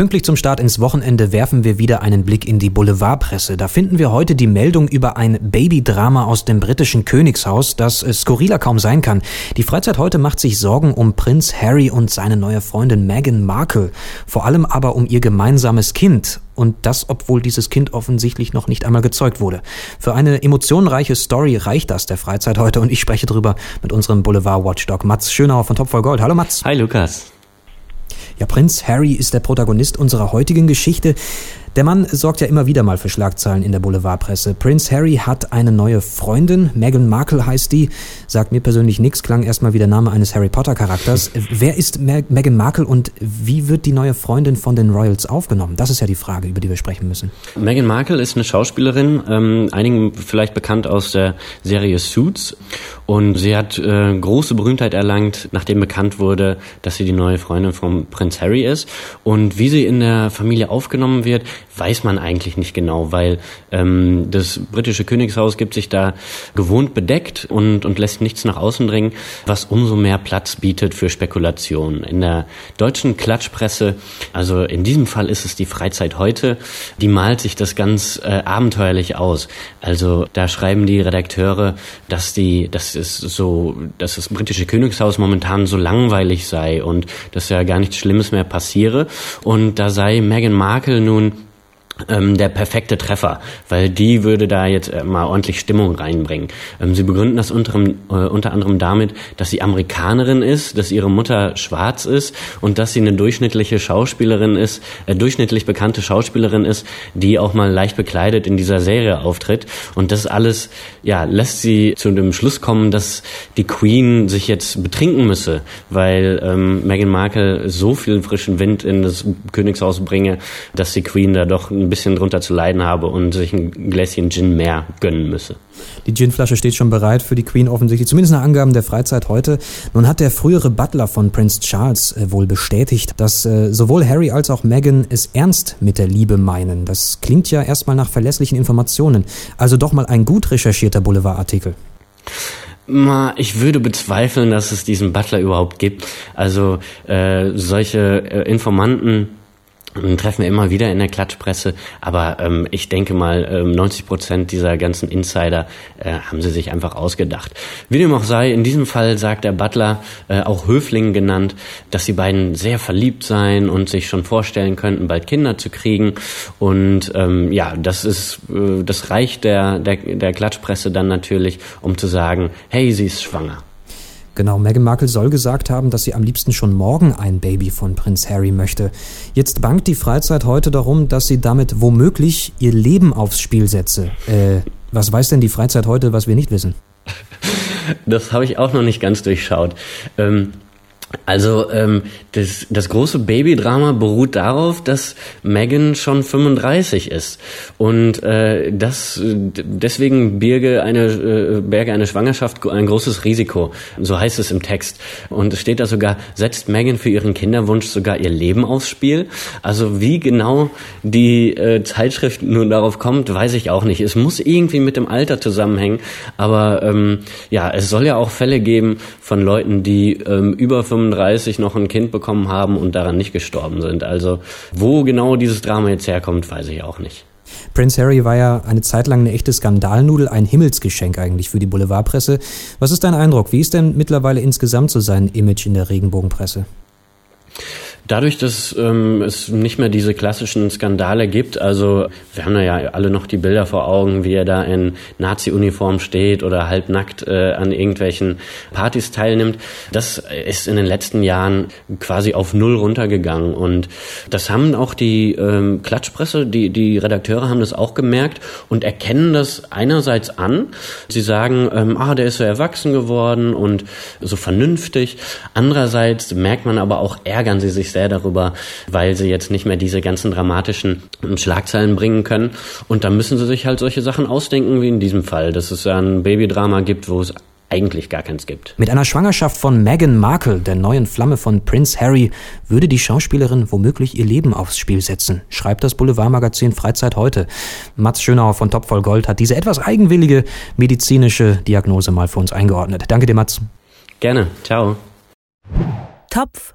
Pünktlich zum Start ins Wochenende werfen wir wieder einen Blick in die Boulevardpresse. Da finden wir heute die Meldung über ein Babydrama aus dem britischen Königshaus, das skurriler kaum sein kann. Die Freizeit heute macht sich Sorgen um Prinz Harry und seine neue Freundin Meghan Markle. Vor allem aber um ihr gemeinsames Kind. Und das, obwohl dieses Kind offensichtlich noch nicht einmal gezeugt wurde. Für eine emotionenreiche Story reicht das der Freizeit heute und ich spreche drüber mit unserem Boulevard-Watchdog Mats Schönauer von Top Gold. Hallo Mats. Hi Lukas. Ja, Prinz Harry ist der Protagonist unserer heutigen Geschichte. Der Mann sorgt ja immer wieder mal für Schlagzeilen in der Boulevardpresse. Prince Harry hat eine neue Freundin, Meghan Markle heißt die. Sagt mir persönlich nichts, klang erstmal wie der Name eines Harry Potter Charakters. Wer ist Meghan Markle und wie wird die neue Freundin von den Royals aufgenommen? Das ist ja die Frage, über die wir sprechen müssen. Meghan Markle ist eine Schauspielerin, ähm, einigen vielleicht bekannt aus der Serie Suits. Und sie hat äh, große Berühmtheit erlangt, nachdem bekannt wurde, dass sie die neue Freundin von Prince Harry ist. Und wie sie in der Familie aufgenommen wird, weiß man eigentlich nicht genau, weil ähm, das britische Königshaus gibt sich da gewohnt bedeckt und, und lässt nichts nach außen dringen, was umso mehr Platz bietet für Spekulationen. In der deutschen Klatschpresse, also in diesem Fall ist es die Freizeit heute, die malt sich das ganz äh, abenteuerlich aus. Also da schreiben die Redakteure, dass die, dass es so, dass das britische Königshaus momentan so langweilig sei und dass ja gar nichts Schlimmes mehr passiere. Und da sei Meghan Markle nun ähm, der perfekte Treffer, weil die würde da jetzt äh, mal ordentlich Stimmung reinbringen. Ähm, sie begründen das unter, äh, unter anderem damit, dass sie Amerikanerin ist, dass ihre Mutter schwarz ist und dass sie eine durchschnittliche Schauspielerin ist, äh, durchschnittlich bekannte Schauspielerin ist, die auch mal leicht bekleidet in dieser Serie auftritt. Und das alles, ja, lässt sie zu dem Schluss kommen, dass die Queen sich jetzt betrinken müsse, weil ähm, Meghan Markle so viel frischen Wind in das Königshaus bringe, dass die Queen da doch ein bisschen drunter zu leiden habe und sich ein Gläschen Gin mehr gönnen müsse. Die Ginflasche steht schon bereit für die Queen offensichtlich, zumindest nach Angaben der Freizeit heute. Nun hat der frühere Butler von Prince Charles äh, wohl bestätigt, dass äh, sowohl Harry als auch Meghan es ernst mit der Liebe meinen. Das klingt ja erstmal nach verlässlichen Informationen. Also doch mal ein gut recherchierter Boulevardartikel. Ich würde bezweifeln, dass es diesen Butler überhaupt gibt. Also äh, solche äh, Informanten treffen wir immer wieder in der Klatschpresse, aber ähm, ich denke mal, ähm, 90 Prozent dieser ganzen Insider äh, haben sie sich einfach ausgedacht. Wie dem auch sei, in diesem Fall sagt der Butler, äh, auch Höfling genannt, dass die beiden sehr verliebt seien und sich schon vorstellen könnten, bald Kinder zu kriegen. Und ähm, ja, das ist, äh, das reicht der, der, der Klatschpresse dann natürlich, um zu sagen, hey, sie ist schwanger. Genau, Meghan Markle soll gesagt haben, dass sie am liebsten schon morgen ein Baby von Prinz Harry möchte. Jetzt bangt die Freizeit heute darum, dass sie damit womöglich ihr Leben aufs Spiel setze. Äh, was weiß denn die Freizeit heute, was wir nicht wissen? Das habe ich auch noch nicht ganz durchschaut. Ähm also ähm, das, das große Babydrama beruht darauf, dass Megan schon 35 ist und äh, das deswegen birge eine äh, berge eine Schwangerschaft ein großes Risiko. So heißt es im Text und es steht da sogar setzt Megan für ihren Kinderwunsch sogar ihr Leben aufs Spiel. Also wie genau die äh, Zeitschrift nun darauf kommt, weiß ich auch nicht. Es muss irgendwie mit dem Alter zusammenhängen, aber ähm, ja, es soll ja auch Fälle geben von Leuten, die ähm, über 35 35 noch ein Kind bekommen haben und daran nicht gestorben sind. Also wo genau dieses Drama jetzt herkommt, weiß ich auch nicht. Prince Harry war ja eine Zeit lang eine echte Skandalnudel, ein Himmelsgeschenk eigentlich für die Boulevardpresse. Was ist dein Eindruck? Wie ist denn mittlerweile insgesamt so sein Image in der Regenbogenpresse? Dadurch, dass ähm, es nicht mehr diese klassischen Skandale gibt, also wir haben ja alle noch die Bilder vor Augen, wie er da in Nazi-Uniform steht oder halbnackt äh, an irgendwelchen Partys teilnimmt, das ist in den letzten Jahren quasi auf Null runtergegangen und das haben auch die ähm, Klatschpresse, die, die Redakteure haben das auch gemerkt und erkennen das einerseits an. Sie sagen, ähm, ah, der ist so erwachsen geworden und so vernünftig. Andererseits merkt man aber auch, ärgern sie sich sehr sehr darüber, weil sie jetzt nicht mehr diese ganzen dramatischen Schlagzeilen bringen können. Und da müssen sie sich halt solche Sachen ausdenken, wie in diesem Fall, dass es ein Babydrama gibt, wo es eigentlich gar keins gibt. Mit einer Schwangerschaft von Meghan Markle, der neuen Flamme von Prince Harry, würde die Schauspielerin womöglich ihr Leben aufs Spiel setzen, schreibt das Boulevardmagazin Freizeit heute. Mats Schönauer von Top voll Gold hat diese etwas eigenwillige medizinische Diagnose mal für uns eingeordnet. Danke dir, Mats. Gerne. Ciao. Topf